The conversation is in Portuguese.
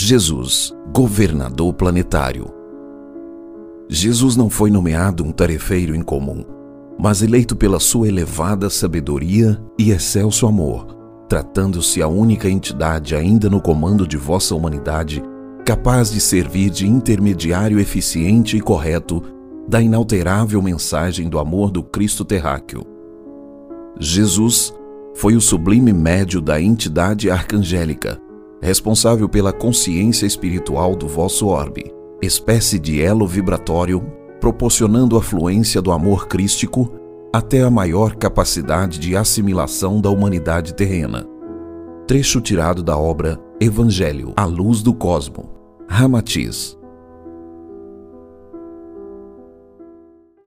Jesus, governador planetário. Jesus não foi nomeado um tarefeiro incomum, mas eleito pela sua elevada sabedoria e excelso amor, tratando-se a única entidade ainda no comando de vossa humanidade capaz de servir de intermediário eficiente e correto da inalterável mensagem do amor do Cristo terráqueo. Jesus foi o sublime médio da entidade arcangélica, responsável pela consciência espiritual do vosso orbe, espécie de elo vibratório, proporcionando a fluência do amor crístico até a maior capacidade de assimilação da humanidade terrena. Trecho tirado da obra Evangelho, a luz do cosmo, Ramatiz,